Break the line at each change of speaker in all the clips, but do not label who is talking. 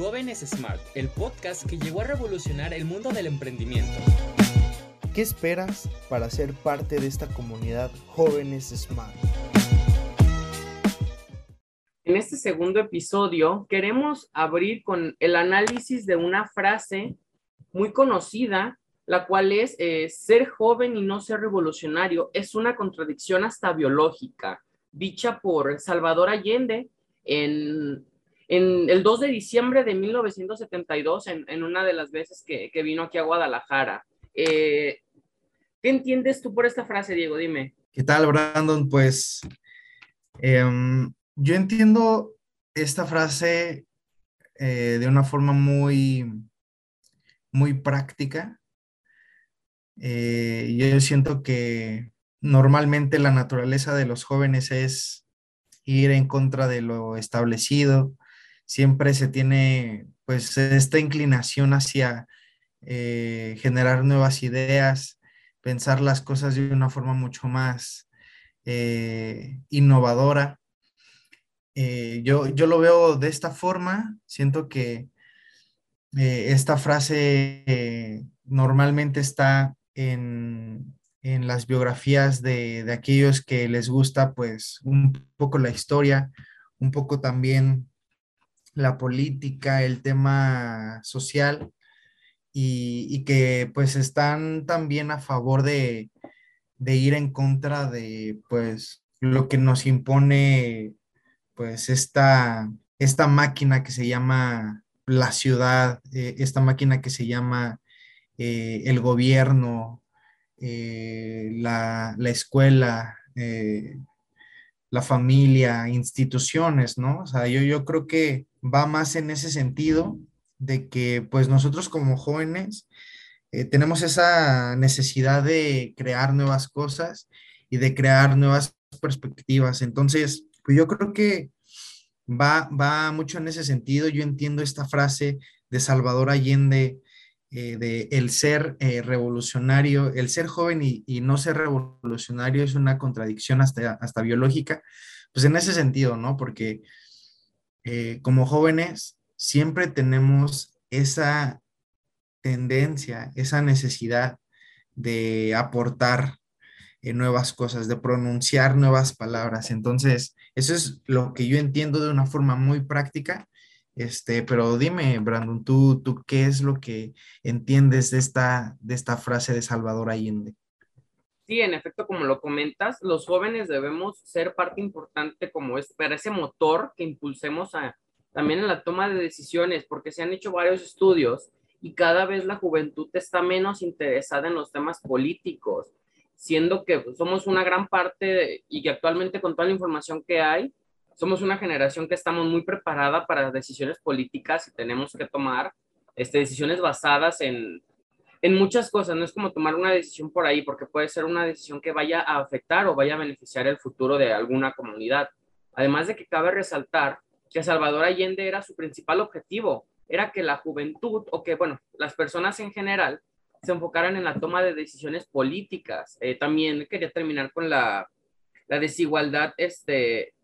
Jóvenes Smart, el podcast que llegó a revolucionar el mundo del emprendimiento.
¿Qué esperas para ser parte de esta comunidad Jóvenes Smart?
En este segundo episodio queremos abrir con el análisis de una frase muy conocida, la cual es eh, ser joven y no ser revolucionario. Es una contradicción hasta biológica, dicha por Salvador Allende en en el 2 de diciembre de 1972, en, en una de las veces que, vino aquí a Guadalajara. Eh, ¿Qué entiendes tú por esta frase, Diego? Dime.
¿Qué tal, Brandon? Pues eh, yo entiendo esta frase eh, de una forma muy, muy práctica. Eh, yo siento que normalmente la naturaleza de los jóvenes es ir en contra de lo establecido, siempre se tiene pues esta inclinación hacia eh, generar nuevas ideas, pensar las cosas de una forma mucho más eh, innovadora. Eh, yo, yo lo veo de esta forma, siento que esta frase normalmente está en, en las biografías de, de, aquellos que les gusta pues un poco la historia, un poco también la política, el tema social y, que pues están también a favor de, ir en contra de pues lo que nos impone pues esta, esta máquina que se llama la ciudad, eh, esta máquina que se llama eh, el gobierno, eh, la, la, escuela, la familia, instituciones, ¿no? O sea, yo, yo creo que va más en ese sentido de que pues nosotros como jóvenes eh, tenemos esa necesidad de crear nuevas cosas y de crear nuevas perspectivas. Entonces, pues yo creo que va, va mucho en ese sentido. Yo entiendo esta frase de Salvador Allende eh, de el ser eh, revolucionario, el ser joven y, y, no ser revolucionario es una contradicción hasta, hasta biológica, pues en ese sentido, ¿no? Porque eh, como jóvenes siempre tenemos esa tendencia, esa necesidad de aportar nuevas cosas, de pronunciar nuevas palabras. Entonces, eso es lo que yo entiendo de una forma muy práctica este, pero dime, Brandon, ¿tú, ¿tú qué es lo que entiendes de esta, de esta frase de Salvador Allende?
Sí, en efecto, como lo comentas, los jóvenes debemos ser parte importante como es para ese motor que impulsemos a, también en la toma de decisiones, porque se han hecho varios estudios y cada vez la juventud está menos interesada en los temas políticos, siendo que somos una gran parte y que actualmente con toda la información que hay, somos una generación que estamos muy preparada para decisiones políticas y tenemos que tomar este, decisiones basadas en, en muchas cosas. No es como tomar una decisión por ahí, porque puede ser una decisión que vaya a afectar o vaya a beneficiar el futuro de alguna comunidad. Además de que cabe resaltar que Salvador Allende era su principal objetivo, era que la juventud o que, bueno, las personas en general se enfocaran en la toma de decisiones políticas. Eh, también quería terminar con la, la desigualdad este,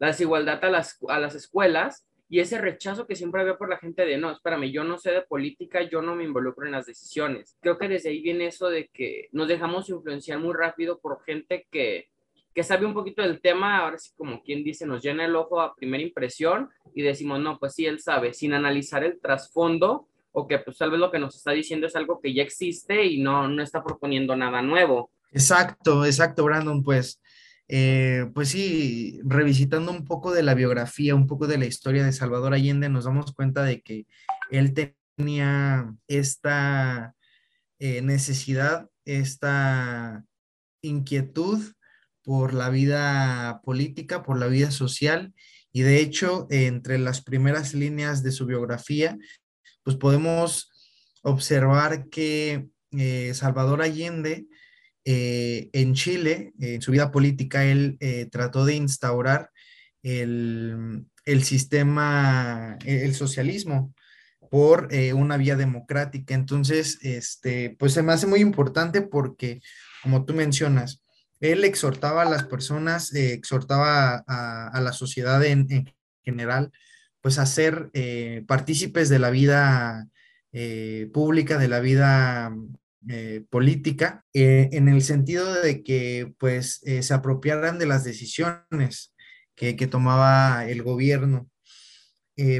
la desigualdad a las, a las escuelas y ese rechazo que siempre había por la gente de, no, espérame, yo no sé de política, yo no me involucro en las decisiones. Creo que desde ahí viene eso de que nos dejamos influenciar muy rápido por gente que, que sabe un poquito del tema, ahora sí como quien dice, nos llena el ojo a primera impresión y decimos, no, pues sí, él sabe, sin analizar el trasfondo o que pues tal vez lo que nos está diciendo es algo que ya existe y no, no está proponiendo nada nuevo.
Exacto, exacto, Brandon, pues eh, pues sí, revisitando un poco de la biografía, un poco de la historia de Salvador Allende, nos damos cuenta de que él tenía esta eh, necesidad, esta inquietud por la vida política, por la vida social, y de hecho, entre las primeras líneas de su biografía, pues podemos observar que eh, Salvador Allende eh, en Chile, en su vida política, él eh, trató de instaurar el, sistema, el socialismo por eh, una vía democrática. Entonces, este, pues se me hace muy importante porque, como tú mencionas, él exhortaba a las personas, exhortaba a, la sociedad en, general, pues a ser partícipes de la vida pública, de la vida política, en el sentido de que pues se apropiaran de las decisiones que, que tomaba el gobierno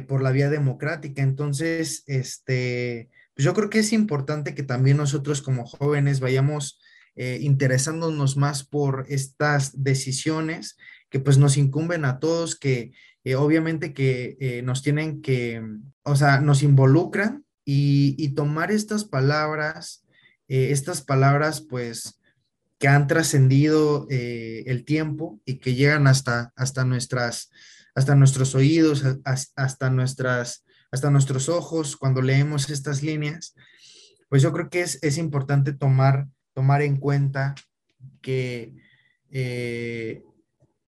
por la vía democrática. Entonces, este, pues yo creo que es importante que también nosotros como jóvenes vayamos eh, interesándonos más por estas decisiones que pues nos incumben a todos, que eh, obviamente que eh, nos tienen que, o sea, nos involucran y, tomar estas palabras, estas palabras pues que han trascendido el tiempo y que llegan hasta, hasta, nuestras, hasta nuestros oídos, hasta, nuestras, hasta nuestros ojos cuando leemos estas líneas, pues yo creo que es, es importante tomar tomar en cuenta que eh,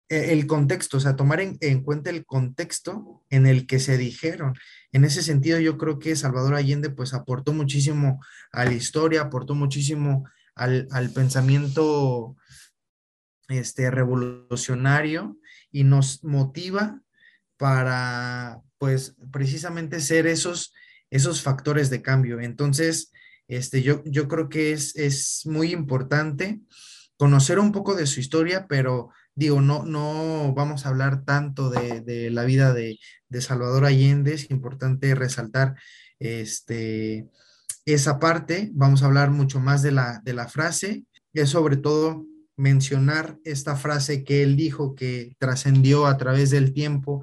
el contexto, o sea, tomar en, cuenta el contexto en el que se dijeron. En ese sentido, yo creo que Salvador Allende pues aportó muchísimo a la historia, aportó muchísimo al, pensamiento este, revolucionario y nos motiva para pues precisamente ser esos, esos factores de cambio. Entonces, este, yo, yo creo que es, es muy importante conocer un poco de su historia, pero digo, no, no vamos a hablar tanto de, la vida de, Salvador Allende, es importante resaltar este, esa parte, vamos a hablar mucho más de la, de la frase, es sobre todo mencionar esta frase que él dijo que trascendió a través del tiempo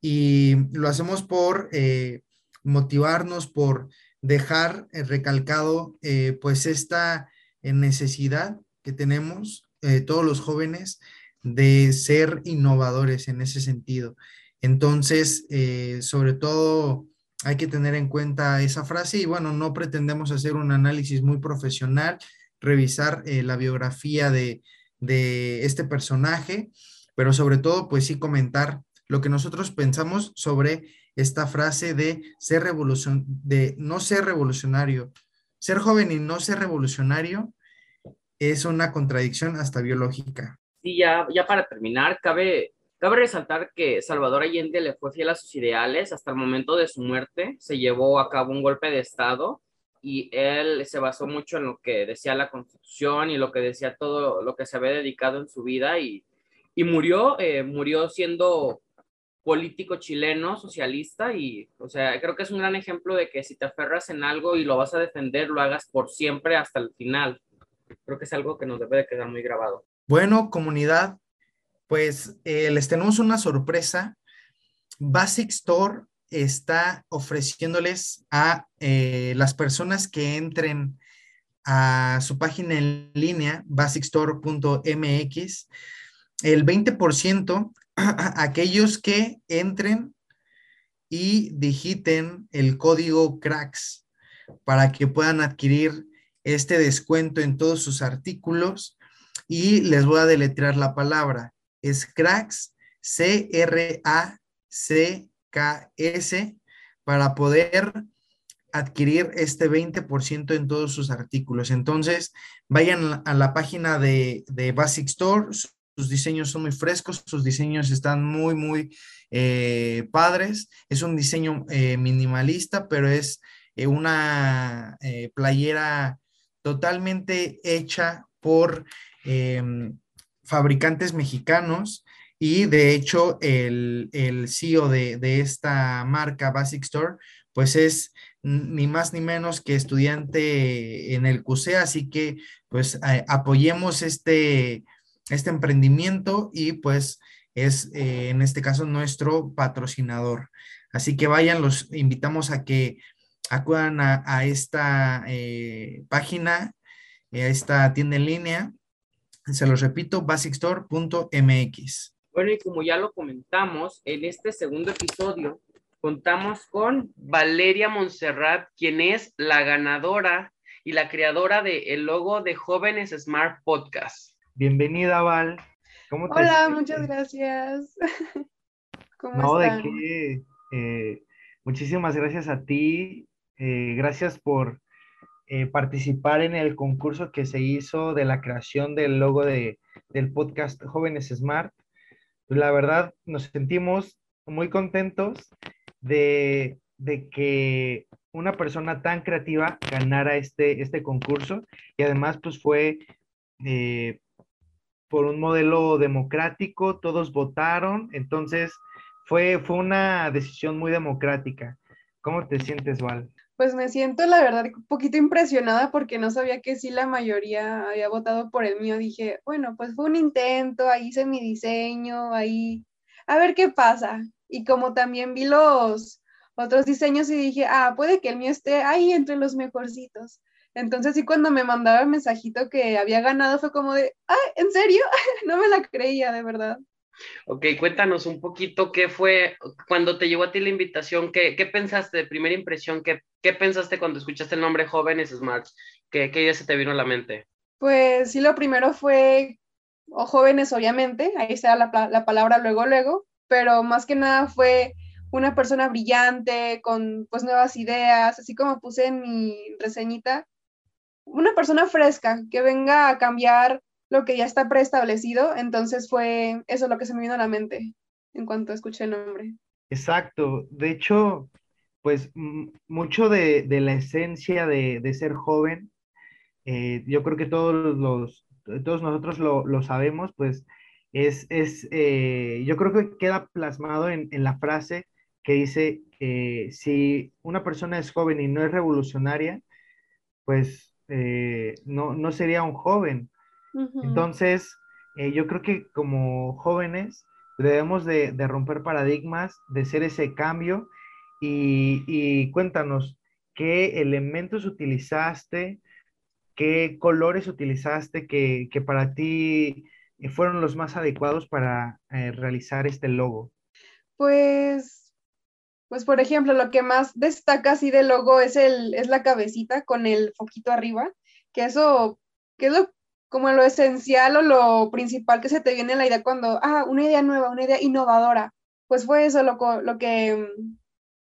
y lo hacemos por eh, motivarnos, por dejar eh, recalcado eh, pues esta necesidad que tenemos todos los jóvenes de ser innovadores en ese sentido. Entonces, sobre todo hay que tener en cuenta esa frase y bueno, no pretendemos hacer un análisis muy profesional, revisar la biografía de, de este personaje, pero sobre todo pues sí comentar lo que nosotros pensamos sobre esta frase de ser revolución, de no ser revolucionario. Ser joven y no ser revolucionario es una contradicción hasta biológica.
Sí, ya, ya para terminar, cabe, cabe resaltar que Salvador Allende le fue fiel a sus ideales hasta el momento de su muerte. Se llevó a cabo un golpe de Estado y él se basó mucho en lo que decía la Constitución y lo que decía todo lo que se había dedicado en su vida y, y murió, eh, murió siendo político chileno, socialista, y, o sea, creo que es un gran ejemplo de que si te aferras en algo y lo vas a defender, lo hagas por siempre hasta el final. Creo que es algo que nos debe de quedar muy grabado.
Bueno, comunidad, pues eh, les tenemos una sorpresa. Basic Store está ofreciéndoles a eh, las personas que entren a su página en línea, basicstore.mx, el 20% aquellos que entren y digiten el código CRACKS para que puedan adquirir este descuento en todos sus artículos y les voy a deletrear la palabra. Es CRACKS, C-R-A-C-K-S, para poder adquirir este 20% en todos sus artículos. Entonces, vayan a la página de, de Basic Store, sus diseños son muy frescos, sus diseños están muy, muy eh, padres. Es un diseño eh, minimalista, pero es eh, una playera totalmente hecha por em, fabricantes mexicanos. Y de hecho, el, el CEO de, de, esta marca, Basic Store, pues es ni más ni menos que estudiante en el CUSE, así que pues apoyemos este este emprendimiento y pues es eh, en este caso nuestro patrocinador. Así que vayan, los invitamos a que acudan a, esta eh, página, a esta tienda en línea. Se los repito, basicstore.mx.
Bueno, y como ya lo comentamos, en este segundo episodio contamos con Valeria Montserrat, quien es la ganadora y la creadora del el logo de Jóvenes Smart Podcast.
Bienvenida, Val.
¿Cómo te Hola, muchas gracias.
¿Cómo no, de qué. Eh, muchísimas gracias a ti. Eh, gracias por eh, participar en el concurso que se hizo de la creación del logo de, del podcast Jóvenes Smart. La verdad, nos sentimos muy contentos de, que una persona tan creativa ganara este, este concurso y además pues fue eh, por un modelo democrático, todos votaron, entonces fue, fue una decisión muy democrática. ¿Cómo te sientes, Val?
Pues me siento, la verdad, un poquito impresionada porque no sabía que sí la mayoría había votado por el mío. Dije, bueno, pues fue un intento, ahí hice mi diseño, ahí, a ver qué pasa. Y como también vi los otros diseños y dije, ah, puede que el mío esté ahí entre los mejorcitos. Entonces sí, cuando me mandaba el mensajito que había ganado fue como de, ah, ¿en serio? no me la creía, de verdad.
Ok, cuéntanos un poquito qué fue cuando te llegó a ti la invitación, qué, qué pensaste de primera impresión, qué, qué pensaste cuando escuchaste el nombre Jóvenes Smarts, qué, qué idea se te vino a la mente.
Pues sí, lo primero fue, o jóvenes obviamente, ahí está la, la palabra luego, luego, pero más que nada fue una persona brillante, con pues nuevas ideas, así como puse en mi reseñita, una persona fresca que venga a cambiar lo que ya está preestablecido, entonces fue eso lo que se me vino a la mente en cuanto escuché el nombre.
Exacto, de hecho, pues mucho de, la esencia de, ser joven, eh, yo creo que todos los, todos nosotros lo, sabemos, pues es, es eh, yo creo que queda plasmado en, la frase que dice, que si una persona es joven y no es revolucionaria, pues eh, no, no sería un joven. Entonces, eh, yo creo que como jóvenes debemos de, romper paradigmas, de ser ese cambio y, cuéntanos, ¿qué elementos utilizaste? ¿Qué colores utilizaste que, para ti fueron los más adecuados para eh, realizar este logo?
Pues pues por ejemplo, lo que más destaca así del logo es, el, es la cabecita con el foquito arriba, que eso, que es lo, como lo esencial o lo principal que se te viene en la idea cuando, ah, una idea nueva, una idea innovadora. Pues fue eso lo, lo que,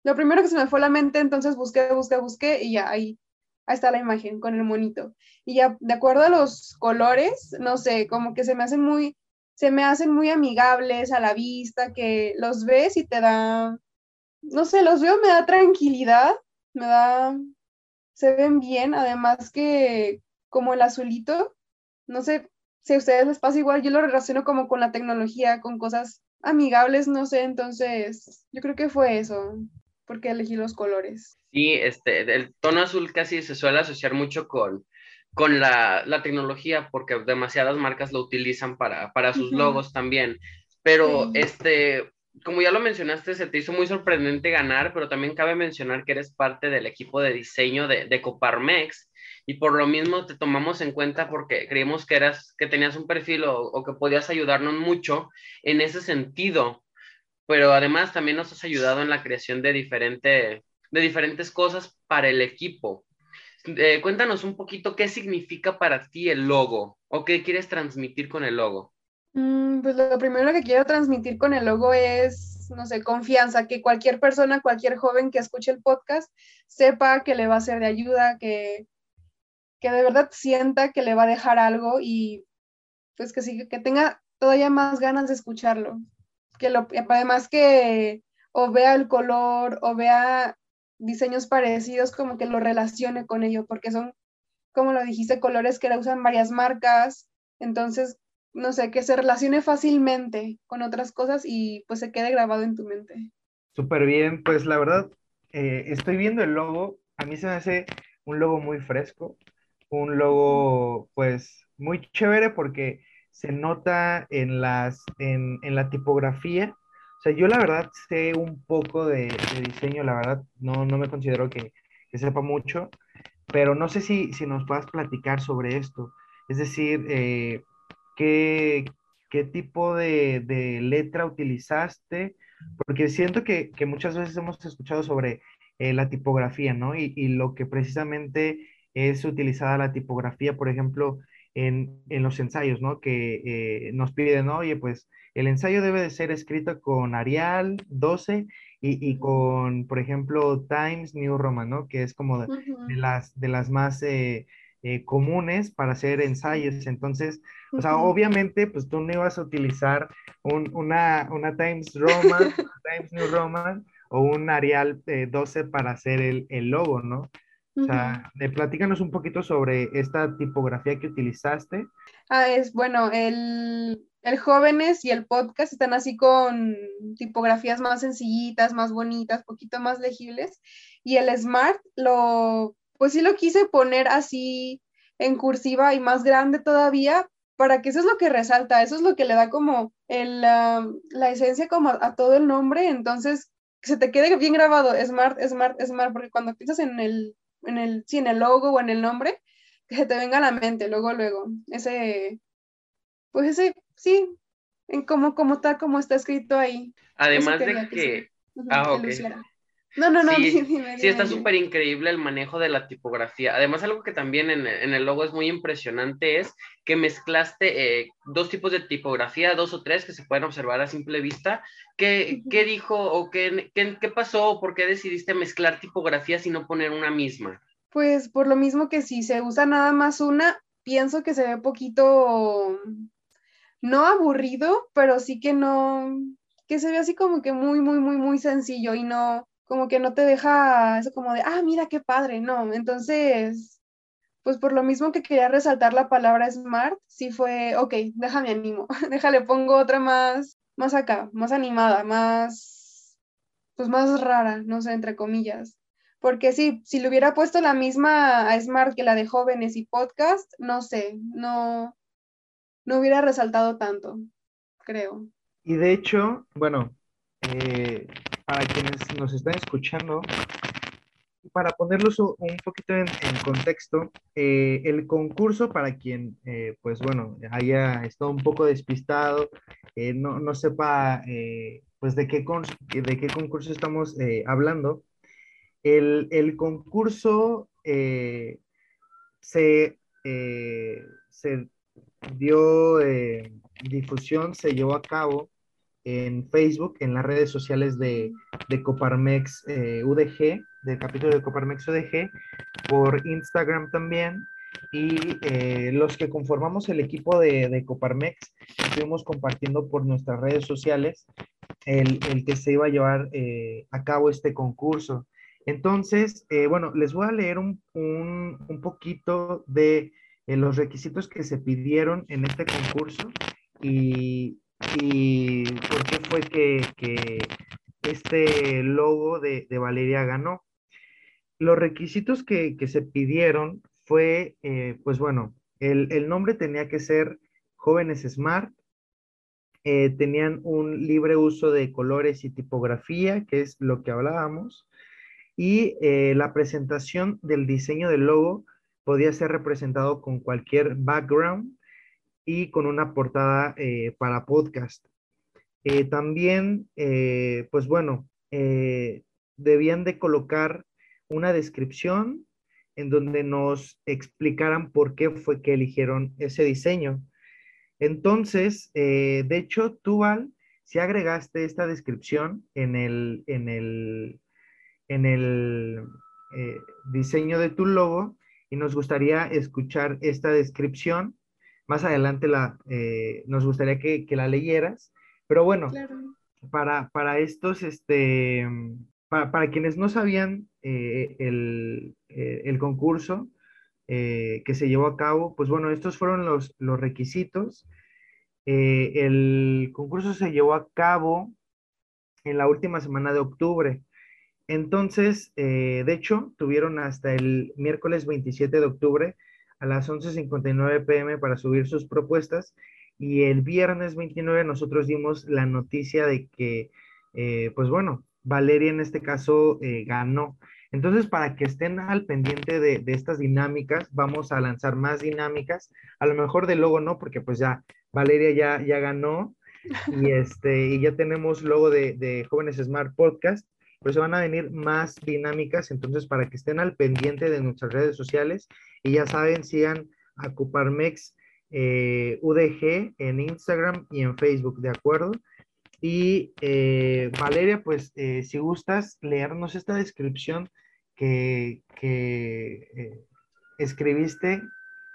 lo primero que se me fue a la mente, entonces busqué, busqué, busqué y ya ahí, ahí está la imagen con el monito. Y ya de acuerdo a los colores, no sé, como que se me hacen muy, se me hacen muy amigables a la vista, que los ves y te da no sé, los veo, me da tranquilidad, me da, se ven bien, además que como el azulito, no sé si a ustedes les pasa igual, yo lo relaciono como con la tecnología, con cosas amigables, no sé, entonces yo creo que fue eso, porque elegí los colores.
Sí, este, el tono azul casi se suele asociar mucho con, con la, tecnología, porque demasiadas marcas lo utilizan para, sus logos también. Pero, este, como ya lo mencionaste, se te hizo muy sorprendente ganar, pero también cabe mencionar que eres parte del equipo de diseño de, Coparmex y por lo mismo te tomamos en cuenta porque creímos que eras, que tenías un perfil o, que podías ayudarnos mucho en ese sentido, pero además también nos has ayudado en la creación de, diferente, de diferentes cosas para el equipo. Eh, cuéntanos un poquito qué significa para ti el logo o qué quieres transmitir con el logo.
Mm, pues lo primero que quiero transmitir con el logo es, no sé, confianza, que cualquier persona, cualquier joven que escuche el podcast sepa que le va a ser de ayuda, que, que de verdad sienta que le va a dejar algo y pues que sí, que tenga todavía más ganas de escucharlo. Que lo, además que o vea el color o vea diseños parecidos, como que lo relacione con ello, porque son, como lo dijiste, colores que la usan varias marcas. Entonces, no sé, que se relacione fácilmente con otras cosas y pues se quede grabado en tu mente.
Súper bien, pues la verdad, eh, estoy viendo el logo, a mí se me hace un logo muy fresco, un logo pues muy chévere porque se nota en, las, en, la tipografía. O sea, yo la verdad sé un poco de, diseño, la verdad no, no me considero que, sepa mucho, pero no sé si, si nos puedas platicar sobre esto. Es decir, eh, qué, qué tipo de, de, letra utilizaste, porque siento que, que, muchas veces hemos escuchado sobre eh, la tipografía, ¿no? Y, y, lo que precisamente es utilizada la tipografía, por ejemplo, en, en los ensayos, ¿no? Que eh, nos piden, oye, pues el ensayo debe de ser escrito con Arial 12 y, y, con, por ejemplo, Times New Roman, ¿no? Que es como de, las, de las más eh, eh, comunes para hacer ensayos. Entonces, o sea, obviamente, pues tú no ibas a utilizar una, una Times Roman, Times New Roman, o un Arial 12 para hacer el, el logo, ¿no? O sea, uh platícanos un poquito sobre esta tipografía que utilizaste.
Ah, es bueno, el, el Jóvenes y el podcast están así con tipografías más sencillitas, más bonitas, poquito más legibles. Y el Smart, lo, pues sí lo quise poner así en cursiva y más grande todavía, para que eso es lo que resalta, eso es lo que le da como el, la esencia como a, todo el nombre, entonces que se te quede bien grabado, Smart, Smart, Smart, porque cuando piensas en el, en el, sí, en el logo o en el nombre, que se te venga a la mente, luego, luego, ese, pues ese, sí, en cómo, cómo está, como está escrito ahí.
Además de que, ah,
no, no, no.
Sí, sí está súper increíble el manejo de la tipografía. Además, algo que también en, el logo es muy impresionante es que mezclaste eh, dos tipos de tipografía, dos o tres que se pueden observar a simple vista. ¿Qué, ¿qué dijo o qué, qué, qué pasó por qué decidiste mezclar tipografías y no poner una misma?
Pues por lo mismo que si se usa nada más una, pienso que se ve poquito, no aburrido, pero sí que no, que se ve así como que muy, muy, muy, muy sencillo y no, como que no te deja eso como de, ah, mira qué padre, no. Entonces, pues por lo mismo que quería resaltar la palabra smart, sí fue, ok, déjame animo, déjale, pongo otra más, más acá, más animada, más, pues más rara, no sé, entre comillas. Porque sí, si le hubiera puesto la misma a Smart que la de jóvenes y podcast, no sé, no, no hubiera resaltado tanto, creo.
Y de hecho, bueno, eh, para quienes nos están escuchando, para ponerlos un poquito en, contexto, eh, el concurso para quien, eh, pues bueno, haya estado un poco despistado, eh, no, no, sepa pues de qué, de qué concurso estamos hablando, el, el concurso se, se dio difusión, se llevó a cabo en Facebook, en las redes sociales de, de Coparmex eh, UDG, del capítulo de Coparmex UDG, por Instagram también. Y eh, los que conformamos el equipo de, de, Coparmex estuvimos compartiendo por nuestras redes sociales el, el que se iba a llevar eh, a cabo este concurso. Entonces, bueno, les voy a leer un, un, un poquito de los requisitos que se pidieron en este concurso y, y por qué fue que, este logo de, Valeria ganó. Los requisitos que, se pidieron fue, eh, pues bueno, el, nombre tenía que ser Jóvenes Smart, eh, tenían un libre uso de colores y tipografía, que es lo que hablábamos, y eh, la presentación del diseño del logo podía ser representado con cualquier background y con una portada eh, para podcast. Eh, también, eh, pues bueno, debían de colocar una descripción en donde nos explicaran por qué fue que eligieron ese diseño. Entonces, de hecho, tú, Val, si agregaste esta descripción en el, en el, en el diseño de tu logo y nos gustaría escuchar esta descripción más adelante la, eh, nos gustaría que, la leyeras, pero bueno, para, para estos, este, para, quienes no sabían eh, el, eh, el, concurso que se llevó a cabo, pues bueno, estos fueron los, los requisitos. el concurso se llevó a cabo en la última semana de octubre. Entonces, de hecho, tuvieron hasta el miércoles 27 de octubre a las 11.59 pm para subir sus propuestas y el viernes 29 nosotros dimos la noticia de que, eh, pues bueno, Valeria en este caso eh, ganó. Entonces, para que estén al pendiente de, estas dinámicas, vamos a lanzar más dinámicas. A lo mejor de logo no, porque pues ya Valeria ya, ya ganó y, este, y ya tenemos logo de, de Jóvenes Smart Podcast pero se van a venir más dinámicas, entonces para que estén al pendiente de nuestras redes sociales y ya saben, sigan a Cuparmex eh, UDG en Instagram y en Facebook, ¿de acuerdo? Y eh, Valeria, pues eh, si gustas leernos esta descripción que, que escribiste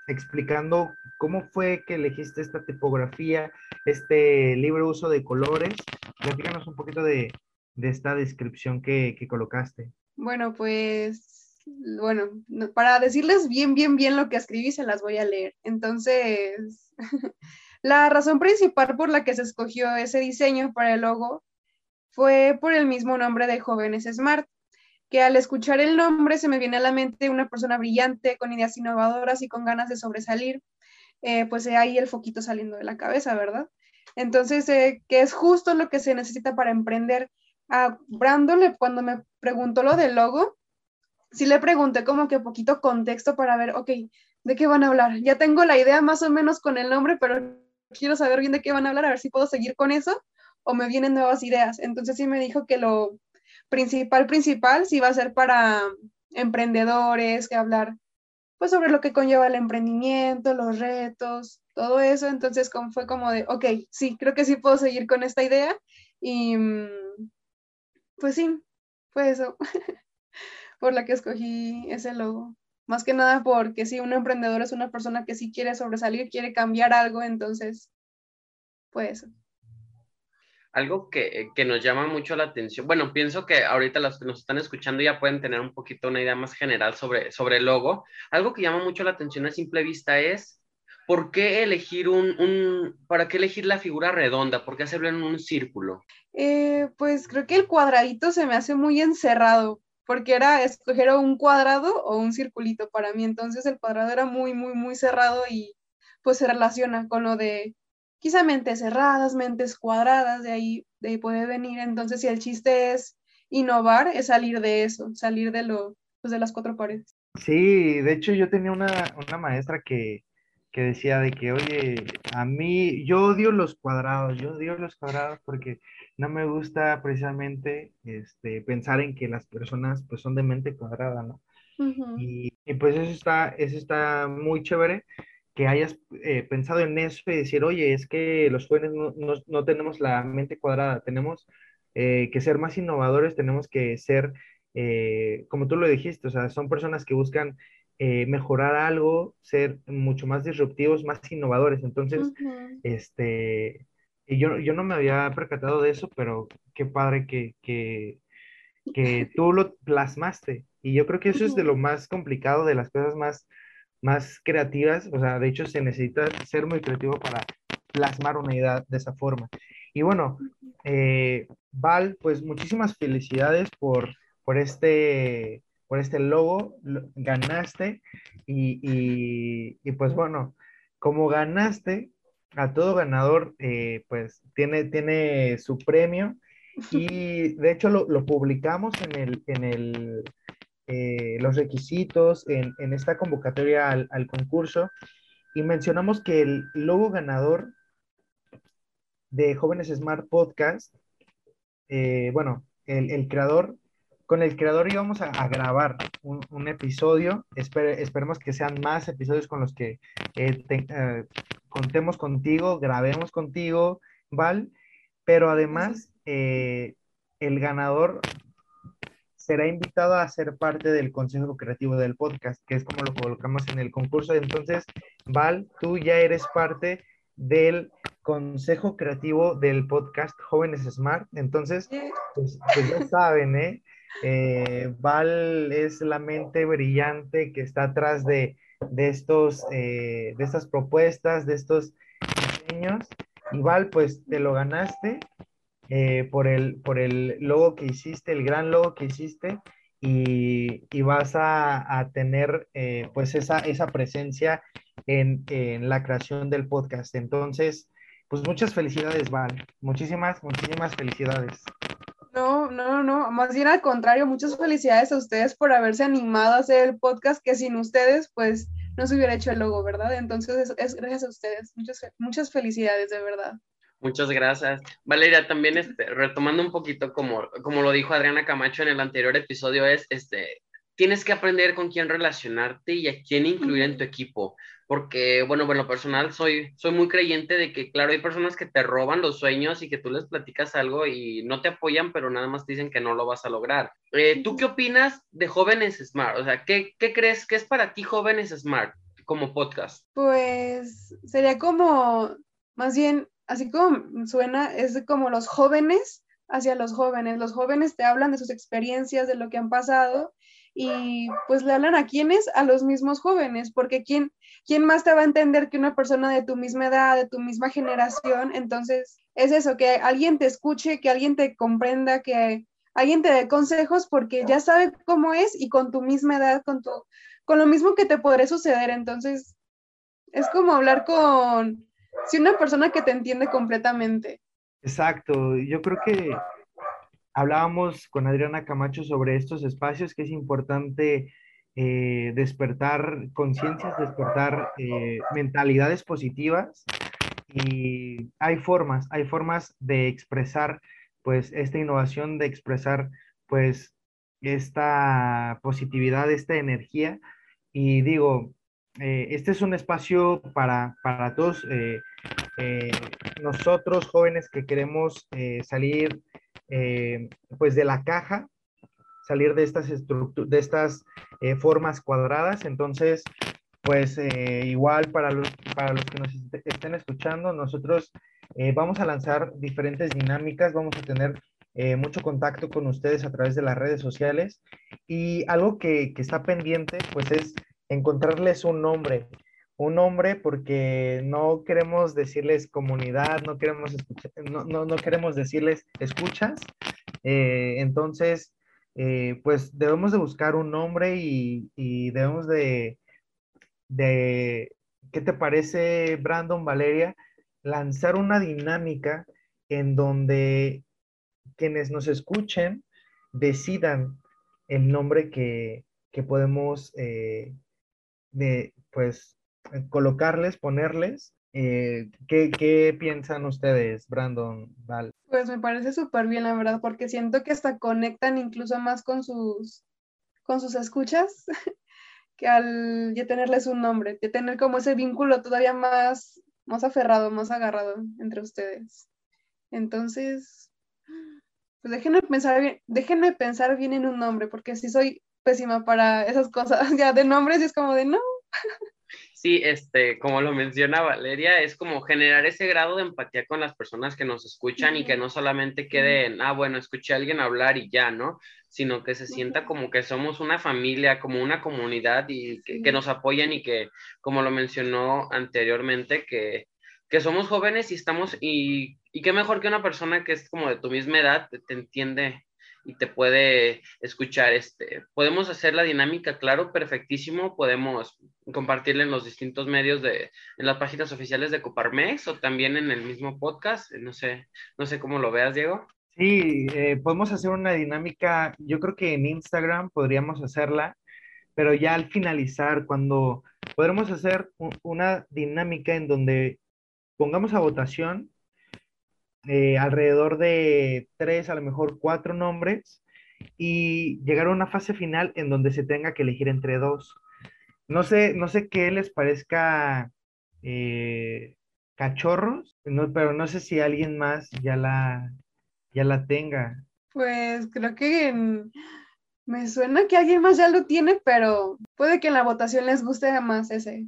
explicando cómo fue que elegiste esta tipografía, este libre uso de colores. Platícanos un poquito de, de esta descripción que, que colocaste?
Bueno, pues, bueno, para decirles bien, bien, bien lo que escribí, se las voy a leer. Entonces, la razón principal por la que se escogió ese diseño para el logo fue por el mismo nombre de Jóvenes Smart, que al escuchar el nombre se me viene a la mente una persona brillante, con ideas innovadoras y con ganas de sobresalir, eh, pues ahí el foquito saliendo de la cabeza, ¿verdad? Entonces, eh, que es justo lo que se necesita para emprender. A Brandon, cuando me preguntó lo del logo, sí le pregunté como que poquito contexto para ver, ok, ¿de qué van a hablar? Ya tengo la idea más o menos con el nombre, pero quiero saber bien de qué van a hablar, a ver si puedo seguir con eso o me vienen nuevas ideas. Entonces sí me dijo que lo principal, principal, sí va a ser para emprendedores, que hablar pues sobre lo que conlleva el emprendimiento, los retos, todo eso. Entonces como, fue como de, ok, sí, creo que sí puedo seguir con esta idea. Y mm, pues sí, fue eso, por la que escogí ese logo. Más que nada porque sí, un emprendedor es una persona que sí quiere sobresalir, quiere cambiar algo, entonces, pues
algo que, que, nos llama mucho la atención. Bueno, pienso que ahorita los que nos están escuchando ya pueden tener un poquito una idea más general sobre, sobre el logo. Algo que llama mucho la atención a simple vista es ¿por qué elegir un, un para qué elegir la figura redonda? ¿Por qué hacerlo en un círculo?
Eh, pues creo que el cuadradito se me hace muy encerrado, porque era escoger un cuadrado o un circulito para mí. Entonces el cuadrado era muy, muy, muy cerrado y pues se relaciona con lo de quizá mentes cerradas, mentes cuadradas, de ahí, de ahí puede venir. Entonces, si el chiste es innovar, es salir de eso, salir de, lo, pues, de las cuatro paredes.
Sí, de hecho yo tenía una, una maestra que, que decía de que, oye, a mí, yo odio los cuadrados, yo odio los cuadrados porque no me gusta precisamente este, pensar en que las personas pues son de mente cuadrada, ¿no? y, y, pues eso está, eso está muy chévere, que hayas eh, pensado en eso y decir, oye, es que los jóvenes no, tenemos la mente cuadrada, tenemos eh, que ser más innovadores, tenemos que ser, eh, como tú lo dijiste, o sea, son personas que buscan mejorar algo, ser mucho más disruptivos, más innovadores. Entonces, este, yo, yo no me había percatado de eso, pero qué padre que, que, que tú lo plasmaste. Y yo creo que eso es de lo más complicado, de las cosas más más creativas, o sea, de hecho se necesita ser muy creativo para plasmar una idea de esa forma. Y bueno, eh, Val, pues muchísimas felicidades por, por, este, por este logo, ganaste y, y, pues bueno, como ganaste, a todo ganador eh, pues tiene, tiene su premio y de hecho lo, lo publicamos en el, en el eh, los requisitos en, esta convocatoria al, concurso y mencionamos que el logo ganador de Jóvenes Smart Podcast, eh, bueno, el, creador, con el creador íbamos a, grabar un, episodio, esperemos que sean más episodios con los que eh, contemos contigo, grabemos contigo, Val, pero además el ganador será invitado a ser parte del consejo creativo del podcast, que es como lo colocamos en el concurso. Entonces, Val, tú ya eres parte del consejo creativo del podcast Jóvenes Smart. Entonces, pues, pues ya saben, ¿eh? ¿Eh? Val es la mente brillante que está atrás de, de estos, eh, de estas propuestas, de estos diseños. Y Val, pues te lo ganaste eh, por, el, por el logo que hiciste, el gran logo que hiciste, y, y vas a, a tener pues esa, esa presencia en, en, la creación del podcast. Entonces, pues muchas felicidades, Val. Muchísimas, muchísimas felicidades.
No, no, no, más bien al contrario, muchas felicidades a ustedes por haberse animado a hacer el podcast, que sin ustedes, pues no se hubiera hecho el logo, ¿verdad? Entonces, es, gracias a ustedes. Muchas, muchas felicidades, de verdad.
Muchas gracias. Valeria, también este, retomando un poquito como, como lo dijo Adriana Camacho en el anterior episodio, es, este, tienes que aprender con quién relacionarte y a quién incluir en tu equipo. Porque, bueno, bueno, personal, soy, soy muy creyente de que, claro, hay personas que te roban los sueños y que tú les platicas algo y no te apoyan, pero nada más dicen que no lo vas a lograr. Eh, ¿Tú qué opinas de Jóvenes Smart? O sea, ¿qué, ¿qué crees que es para ti Jóvenes Smart como podcast?
Pues sería como, más bien, así como suena, es como los jóvenes hacia los jóvenes. Los jóvenes te hablan de sus experiencias, de lo que han pasado y pues le hablan a quienes, a los mismos jóvenes, porque ¿quién, ¿quién más te va a entender que una persona de tu misma edad, de tu misma generación? Entonces, es eso, que alguien te escuche, que alguien te comprenda, que alguien te dé consejos porque ya sabe cómo es y con tu misma edad, con, tu, con lo mismo que te podré suceder. Entonces, es como hablar con, si una persona que te entiende completamente.
Exacto, yo creo que hablábamos con Adriana Camacho sobre estos espacios que es importante eh, despertar conciencias, despertar eh, mentalidades positivas. Y hay formas, hay formas de expresar pues esta innovación, de expresar pues esta positividad, esta energía. Y digo, eh, este es un espacio para, para todos nosotros jóvenes que queremos salir eh, pues de la caja, salir de estas, de estas eh, formas cuadradas. Entonces, pues eh, igual para los, para los que nos estén escuchando, nosotros vamos a lanzar diferentes dinámicas, vamos a tener mucho contacto con ustedes a través de las redes sociales. Y algo que, que está pendiente pues es encontrarles un nombre, un nombre porque no queremos decirles comunidad, no queremos, escuchar, no, no, no queremos decirles escuchas. Eh, entonces, eh, pues debemos de buscar un nombre y, y debemos de, de, ¿qué te parece, Brandon, Valeria? Lanzar una dinámica en donde quienes nos escuchen decidan el nombre que, que podemos, eh, de, pues, colocarles, ponerles. Eh, ¿qué, piensan ustedes, Brandon, Val?
Pues me parece súper bien, la verdad, porque siento que hasta conectan incluso más con sus, con sus escuchas que al ya tenerles un nombre, de tener como ese vínculo todavía más, más aferrado, más agarrado entre ustedes. Entonces, pues déjenme pensar bien, déjenme pensar bien en un nombre, porque si soy pésima para esas cosas, ya de nombres es como de no.
Sí, este, como lo menciona Valeria, es como generar ese grado de empatía con las personas que nos escuchan y que no solamente quede en, ah, bueno, escuché a alguien hablar y ya, ¿no? Sino que se sienta como que somos una familia, como una comunidad y que, nos apoyan y que, como lo mencionó anteriormente, que, que somos jóvenes y estamos, y, y qué mejor que una persona que es como de tu misma edad te entiende y te puede escuchar. Este, podemos hacer la dinámica, claro, perfectísimo. Podemos compartirla en los distintos medios de, en las páginas oficiales de Coparmex o también en el mismo podcast. No sé, no sé cómo lo veas, Diego.
Sí, eh, podemos hacer una dinámica, yo creo que en Instagram podríamos hacerla, pero ya al finalizar, cuando podremos hacer una dinámica en donde pongamos a votación eh, alrededor de tres, a lo mejor cuatro nombres y llegar a una fase final en donde se tenga que elegir entre dos. No sé, no sé qué les parezca eh, cachorros, pero no sé si alguien más ya la, ya la tenga.
Pues creo que me suena que alguien más ya lo tiene, pero puede que en la votación les guste más ese.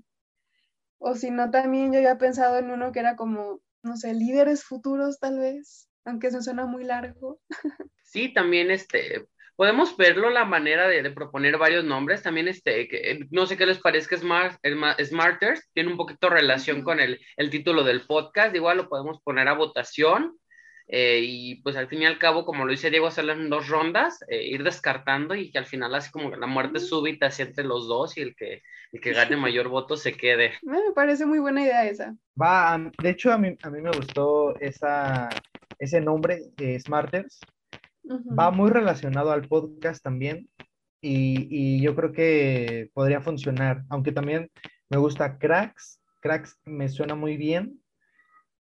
O si no, también yo he pensado en uno que era como no sé, líderes futuros tal vez, aunque eso suena muy largo.
Sí, también este, podemos verlo la manera de, proponer varios nombres. También, este, que, no sé qué les parezca Smart, Smarters, tiene un poquito relación con el, el, título del podcast. Igual lo podemos poner a votación. Eh, y pues al fin y al cabo, como lo dice Diego, hacerlo en dos rondas, eh, ir descartando y que al final así como la muerte súbita así entre los dos y el que, el que gane mayor voto se quede.
Me parece muy buena idea esa.
Va, de hecho a mí, a mí me gustó esa, ese nombre, de Smarters. Va muy relacionado al podcast también y, y yo creo que podría funcionar, aunque también me gusta Cracks. Cracks me suena muy bien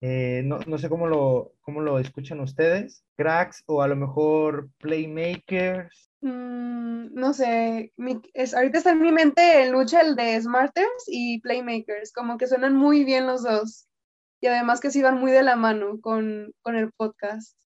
eh, no, no, sé cómo lo, cómo lo escuchan ustedes. Cracks o a lo mejor Playmakers.
Mm, no sé, es, ahorita está en mi mente el lucha el de Smarters y Playmakers, como que suenan muy bien los dos. Y además que se iban muy de la mano con, con el podcast.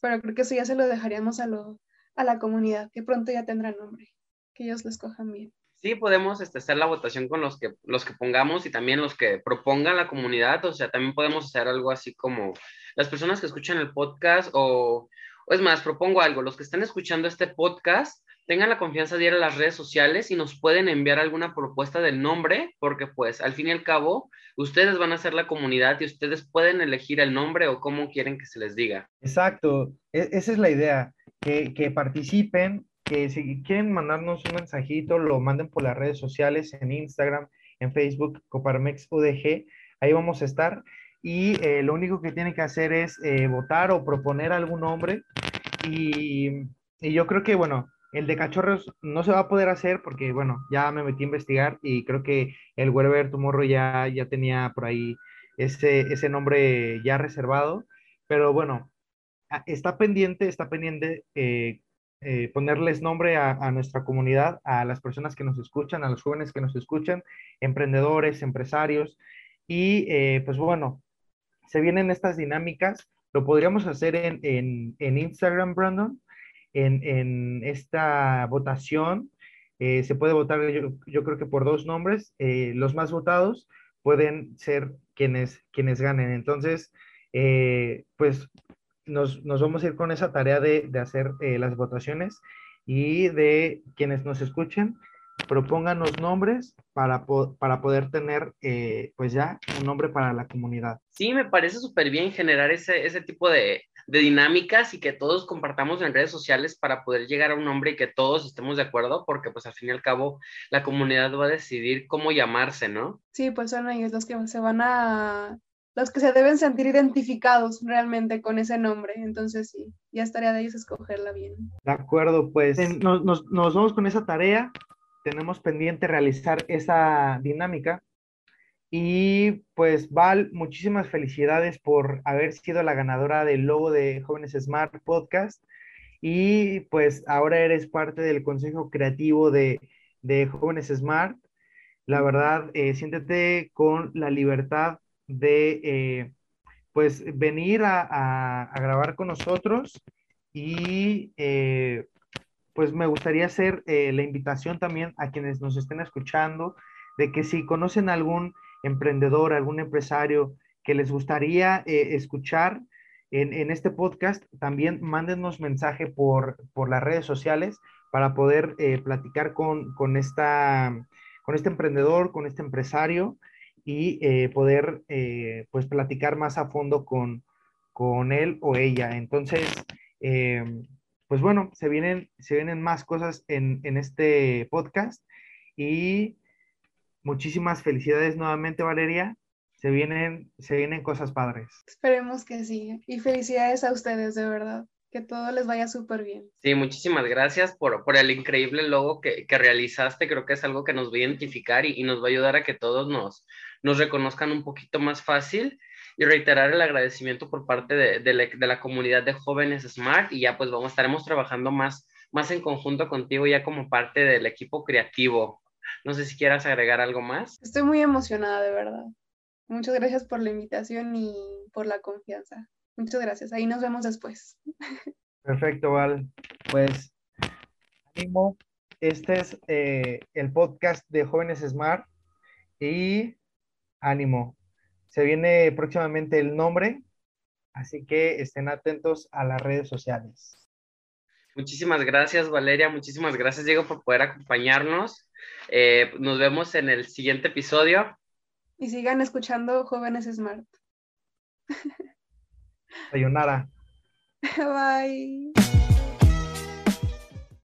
Pero creo que eso ya se lo dejaríamos a, lo, a la comunidad, que pronto ya tendrá nombre, que ellos lo escojan bien.
Sí, podemos este, hacer la votación con los que, los que pongamos y también los que propongan la comunidad. O sea, también podemos hacer algo así como las personas que escuchan el podcast o, o es más, propongo algo, los que están escuchando este podcast tengan la confianza de ir a las redes sociales y nos pueden enviar alguna propuesta del nombre, porque pues al fin y al cabo ustedes van a ser la comunidad y ustedes pueden elegir el nombre o cómo quieren que se les diga.
Exacto, e-, esa es la idea, que, que participen, que si quieren mandarnos un mensajito, lo manden por las redes sociales, en Instagram, en Facebook, Coparmex UDG, ahí vamos a estar. Y eh, lo único que tienen que hacer es eh, votar o proponer algún nombre. Y, yo creo que, bueno, el de cachorros no se va a poder hacer porque, bueno, ya me metí a investigar y creo que el Werber Tomorrow ya, ya tenía por ahí ese, ese nombre ya reservado. Pero bueno, está pendiente, está pendiente eh, eh, ponerles nombre a, nuestra comunidad, a las personas que nos escuchan, a los jóvenes que nos escuchan, emprendedores, empresarios. Y eh, pues bueno, se vienen estas dinámicas. Lo podríamos hacer en, en, en Instagram, Brandon en, esta votación. Eh, se puede votar, yo, creo que por dos nombres. Eh, los más votados pueden ser quienes, quienes ganen. Entonces, pues nos, vamos a ir con esa tarea de, hacer las votaciones y de quienes nos escuchen, propongan los nombres para, para poder tener, pues ya, un nombre para la comunidad.
Sí, me parece súper bien generar ese, ese tipo de, de dinámicas y que todos compartamos en redes sociales para poder llegar a un nombre y que todos estemos de acuerdo, porque pues al fin y al cabo la comunidad va a decidir cómo llamarse, ¿no?
Sí, pues son ellos los que se van a, los que se deben sentir identificados realmente con ese nombre, entonces sí, ya estaría de ellos escogerla bien.
De acuerdo, pues nos, nos, nos vamos con esa tarea, tenemos pendiente realizar esa dinámica y pues Val, muchísimas felicidades por haber sido la ganadora del logo de Jóvenes Smart Podcast. Y pues ahora eres parte del consejo creativo de, Jóvenes Smart. La verdad, eh, siéntete con la libertad de eh, pues venir a, grabar con nosotros y eh, pues me gustaría hacer la invitación también a quienes nos estén escuchando de que si conocen algún emprendedor, algún empresario que les gustaría eh, escuchar en, este podcast, también mándenos mensaje por, las redes sociales para poder eh, platicar con, esta, con este emprendedor, con este empresario y eh, poder pues platicar más a fondo con, con él o ella. Entonces, pues bueno, se vienen, se vienen más cosas en, en este podcast y Muchísimas felicidades nuevamente, Valeria. Se vienen, se vienen cosas padres.
Esperemos que sí. Y felicidades a ustedes, de verdad. Que todo les vaya súper bien.
Sí, muchísimas gracias por, por el increíble logo que, que, realizaste. Creo que es algo que nos va a identificar y, y, nos va a ayudar a que todos nos, nos reconozcan un poquito más fácil y reiterar el agradecimiento por parte de, de, la, de, la, comunidad de jóvenes Smart y ya pues vamos, estaremos trabajando más, más en conjunto contigo ya como parte del equipo creativo. No sé si quieras agregar algo más.
Estoy muy emocionada, de verdad. Muchas gracias por la invitación y por la confianza. Muchas gracias. Ahí nos vemos después.
Perfecto, Val. Pues ánimo. Este es eh, el podcast de Jóvenes Smart y ánimo. Se viene próximamente el nombre, así que estén atentos a las redes sociales.
Muchísimas gracias, Valeria. Muchísimas gracias, Diego, por poder acompañarnos. Eh, nos vemos en el siguiente episodio.
Y sigan escuchando Jóvenes Smart.
Sayonara.
Bye.